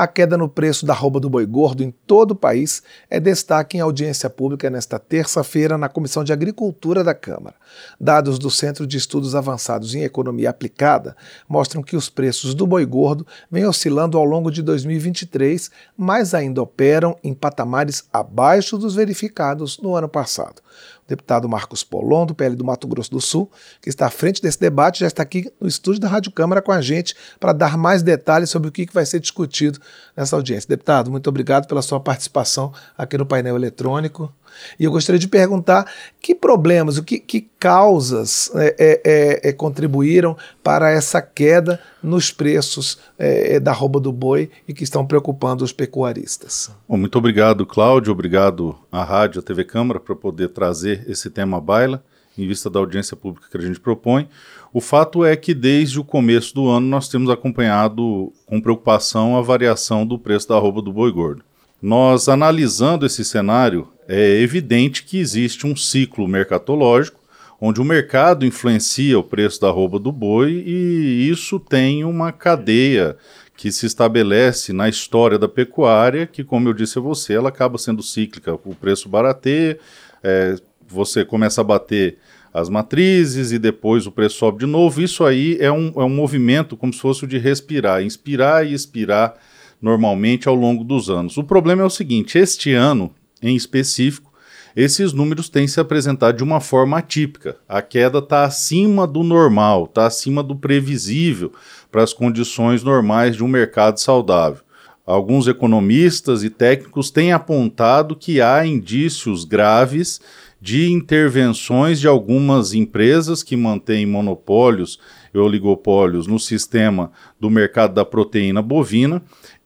A queda no preço da arroba do boi gordo em todo o país é destaque em audiência pública nesta terça-feira na Comissão de Agricultura da Câmara. Dados do Centro de Estudos Avançados em Economia Aplicada mostram que os preços do boi gordo vêm oscilando ao longo de 2023, mas ainda operam em patamares abaixo dos verificados no ano passado deputado Marcos Polon, do PL do Mato Grosso do Sul, que está à frente desse debate, já está aqui no estúdio da Rádio Câmara com a gente para dar mais detalhes sobre o que vai ser discutido nessa audiência. Deputado, muito obrigado pela sua participação aqui no painel eletrônico. E eu gostaria de perguntar que problemas, o que, que causas é, é, é, é contribuíram para essa queda nos preços é, da rouba do boi e que estão preocupando os pecuaristas. Bom, muito obrigado, Cláudio. Obrigado à Rádio, à TV Câmara, para poder trazer esse tema à baila, em vista da audiência pública que a gente propõe. O fato é que desde o começo do ano nós temos acompanhado com preocupação a variação do preço da roupa do boi gordo. Nós analisando esse cenário, é evidente que existe um ciclo mercatológico onde o mercado influencia o preço da roupa do boi e isso tem uma cadeia que se estabelece na história da pecuária, que, como eu disse a você, ela acaba sendo cíclica. O preço barateia, é, você começa a bater as matrizes e depois o preço sobe de novo. Isso aí é um, é um movimento como se fosse o de respirar, inspirar e expirar normalmente ao longo dos anos. O problema é o seguinte: este ano em específico, esses números têm se apresentado de uma forma atípica. A queda está acima do normal, está acima do previsível para as condições normais de um mercado saudável. Alguns economistas e técnicos têm apontado que há indícios graves de intervenções de algumas empresas que mantêm monopólios e oligopólios no sistema do mercado da proteína bovina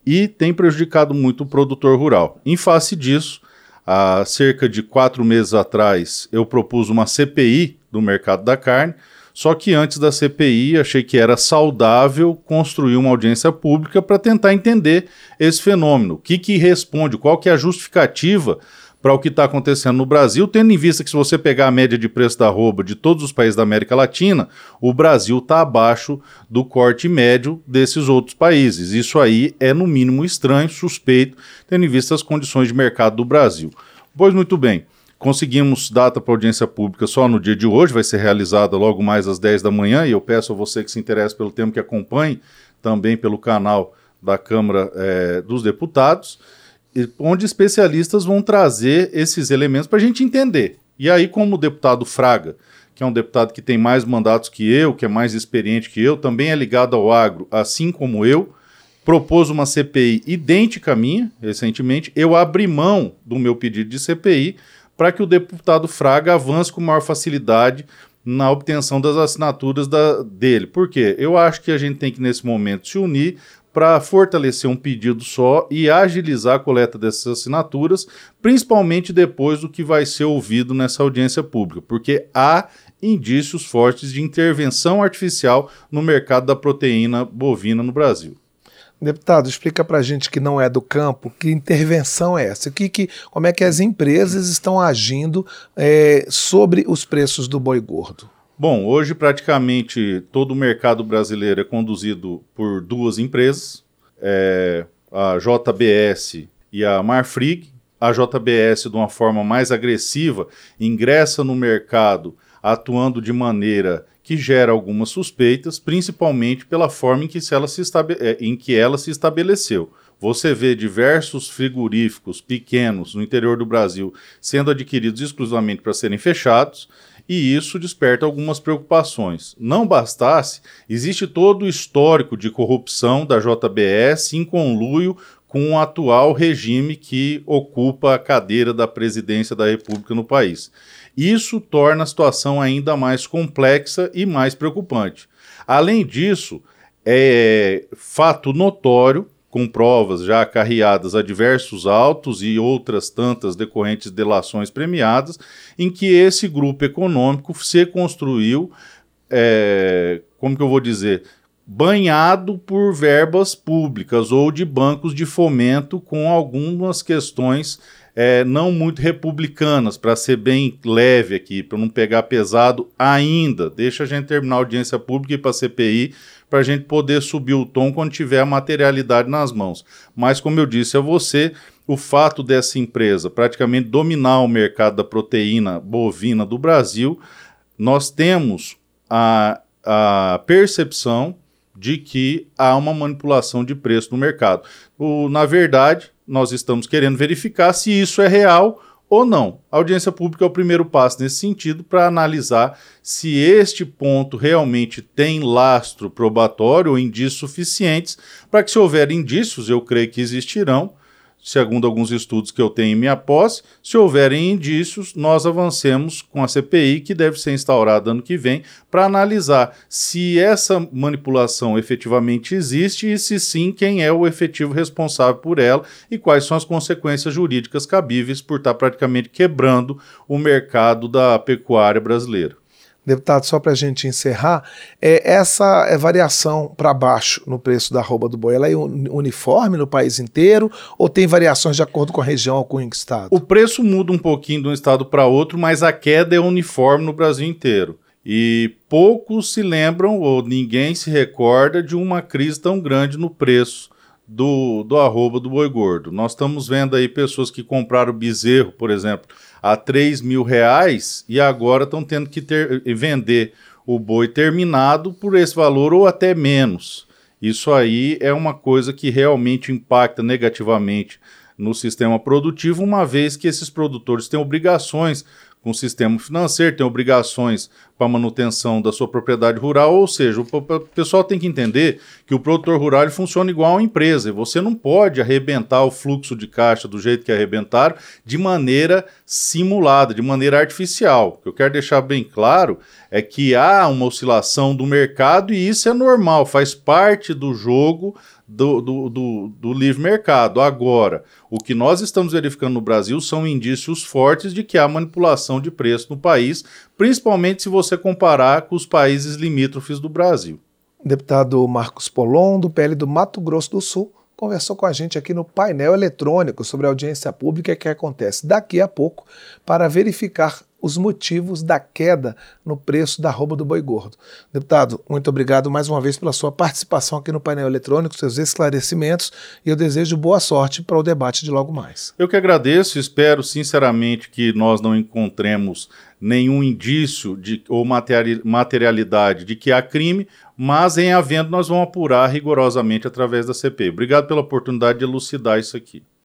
e tem prejudicado muito o produtor rural. Em face disso, Há cerca de quatro meses atrás, eu propus uma CPI do mercado da carne, só que antes da CPI achei que era saudável construir uma audiência pública para tentar entender esse fenômeno. O que, que responde, qual que é a justificativa para o que está acontecendo no Brasil, tendo em vista que se você pegar a média de preço da arroba de todos os países da América Latina, o Brasil está abaixo do corte médio desses outros países. Isso aí é no mínimo estranho, suspeito, tendo em vista as condições de mercado do Brasil. Pois muito bem, conseguimos data para audiência pública só no dia de hoje, vai ser realizada logo mais às 10 da manhã, e eu peço a você que se interesse pelo tema que acompanhe também pelo canal da Câmara é, dos Deputados onde especialistas vão trazer esses elementos para a gente entender. E aí, como o deputado Fraga, que é um deputado que tem mais mandatos que eu, que é mais experiente que eu, também é ligado ao agro, assim como eu, propôs uma CPI idêntica à minha, recentemente, eu abri mão do meu pedido de CPI para que o deputado Fraga avance com maior facilidade na obtenção das assinaturas da, dele. Por quê? Eu acho que a gente tem que, nesse momento, se unir para fortalecer um pedido só e agilizar a coleta dessas assinaturas, principalmente depois do que vai ser ouvido nessa audiência pública, porque há indícios fortes de intervenção artificial no mercado da proteína bovina no Brasil. Deputado, explica para a gente que não é do campo, que intervenção é essa? Que, que, como é que as empresas estão agindo é, sobre os preços do boi gordo? Bom, hoje praticamente todo o mercado brasileiro é conduzido por duas empresas, é, a JBS e a Marfrig. A JBS, de uma forma mais agressiva, ingressa no mercado atuando de maneira que gera algumas suspeitas, principalmente pela forma em que, ela se, é, em que ela se estabeleceu. Você vê diversos frigoríficos pequenos no interior do Brasil sendo adquiridos exclusivamente para serem fechados e isso desperta algumas preocupações. Não bastasse, existe todo o histórico de corrupção da JBS em conluio com o atual regime que ocupa a cadeira da presidência da República no país. Isso torna a situação ainda mais complexa e mais preocupante. Além disso, é fato notório com provas já acarreadas a diversos autos e outras tantas decorrentes de delações premiadas, em que esse grupo econômico se construiu, é, como que eu vou dizer, banhado por verbas públicas ou de bancos de fomento com algumas questões é, não muito republicanas, para ser bem leve aqui, para não pegar pesado ainda. Deixa a gente terminar a audiência pública e para a CPI para a gente poder subir o tom quando tiver a materialidade nas mãos. Mas, como eu disse a você, o fato dessa empresa praticamente dominar o mercado da proteína bovina do Brasil, nós temos a, a percepção de que há uma manipulação de preço no mercado. O, na verdade, nós estamos querendo verificar se isso é real ou não. A audiência pública é o primeiro passo nesse sentido para analisar se este ponto realmente tem lastro probatório ou indícios suficientes para que, se houver indícios, eu creio que existirão, segundo alguns estudos que eu tenho em minha posse, se houverem indícios, nós avancemos com a CPI, que deve ser instaurada ano que vem, para analisar se essa manipulação efetivamente existe e, se sim, quem é o efetivo responsável por ela e quais são as consequências jurídicas cabíveis por estar praticamente quebrando o mercado da pecuária brasileira. Deputado, só para a gente encerrar, é, essa é variação para baixo no preço da arroba do boi, ela é uniforme no país inteiro ou tem variações de acordo com a região ou com o estado? O preço muda um pouquinho de um estado para outro, mas a queda é uniforme no Brasil inteiro. E poucos se lembram ou ninguém se recorda de uma crise tão grande no preço do, do arroba do boi gordo. Nós estamos vendo aí pessoas que compraram bezerro, por exemplo, a 3 mil reais e agora estão tendo que ter, vender o boi terminado por esse valor ou até menos. Isso aí é uma coisa que realmente impacta negativamente no sistema produtivo, uma vez que esses produtores têm obrigações com o sistema financeiro, tem obrigações para manutenção da sua propriedade rural, ou seja, o pessoal tem que entender que o produtor rural funciona igual a empresa, e você não pode arrebentar o fluxo de caixa do jeito que arrebentaram de maneira simulada, de maneira artificial. O que eu quero deixar bem claro é que há uma oscilação do mercado e isso é normal, faz parte do jogo do, do, do, do, livre mercado. Agora, o que nós estamos verificando no Brasil são indícios fortes de que há manipulação de preço no país, principalmente se você comparar com os países limítrofes do Brasil. Deputado Marcos Polon, do PL do Mato Grosso do Sul, conversou com a gente aqui no painel eletrônico sobre a audiência pública que acontece daqui a pouco para verificar os motivos da queda no preço da roupa do boi gordo. Deputado, muito obrigado mais uma vez pela sua participação aqui no painel eletrônico, seus esclarecimentos e eu desejo boa sorte para o debate de logo mais. Eu que agradeço, espero sinceramente que nós não encontremos nenhum indício de, ou materialidade de que há crime, mas em havendo nós vamos apurar rigorosamente através da CPI. Obrigado pela oportunidade de elucidar isso aqui.